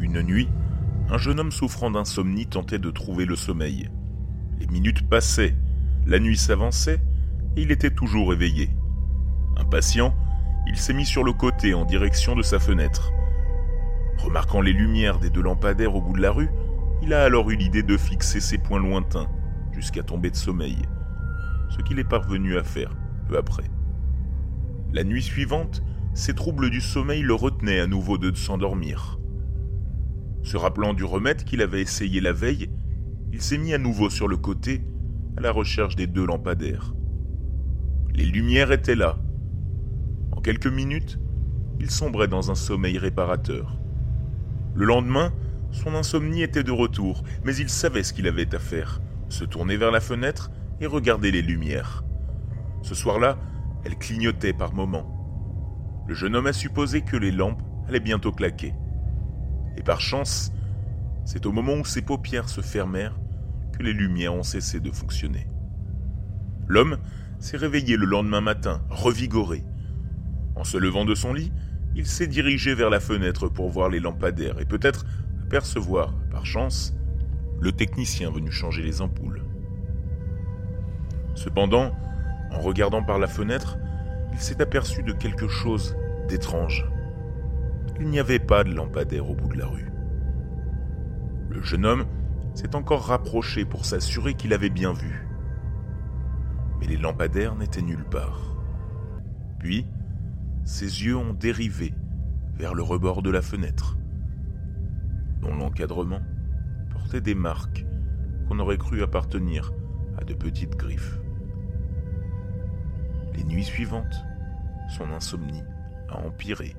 Une nuit, un jeune homme souffrant d'insomnie tentait de trouver le sommeil. Les minutes passaient, la nuit s'avançait, il était toujours éveillé. Impatient, il s'est mis sur le côté en direction de sa fenêtre. Remarquant les lumières des deux lampadaires au bout de la rue, il a alors eu l'idée de fixer ses points lointains jusqu'à tomber de sommeil, ce qu'il est parvenu à faire peu après. La nuit suivante, ses troubles du sommeil le retenaient à nouveau de s'endormir. Se rappelant du remède qu'il avait essayé la veille, il s'est mis à nouveau sur le côté à la recherche des deux lampadaires. Les lumières étaient là. En quelques minutes, il sombrait dans un sommeil réparateur. Le lendemain, son insomnie était de retour, mais il savait ce qu'il avait à faire, se tourner vers la fenêtre et regarder les lumières. Ce soir-là, elles clignotaient par moments. Le jeune homme a supposé que les lampes allaient bientôt claquer. Et par chance, c'est au moment où ses paupières se fermèrent que les lumières ont cessé de fonctionner. L'homme s'est réveillé le lendemain matin, revigoré. En se levant de son lit, il s'est dirigé vers la fenêtre pour voir les lampadaires et peut-être apercevoir, par chance, le technicien venu changer les ampoules. Cependant, en regardant par la fenêtre, il s'est aperçu de quelque chose d'étrange. Il n'y avait pas de lampadaire au bout de la rue. Le jeune homme s'est encore rapproché pour s'assurer qu'il avait bien vu. Les lampadaires n'étaient nulle part. Puis, ses yeux ont dérivé vers le rebord de la fenêtre, dont l'encadrement portait des marques qu'on aurait cru appartenir à de petites griffes. Les nuits suivantes, son insomnie a empiré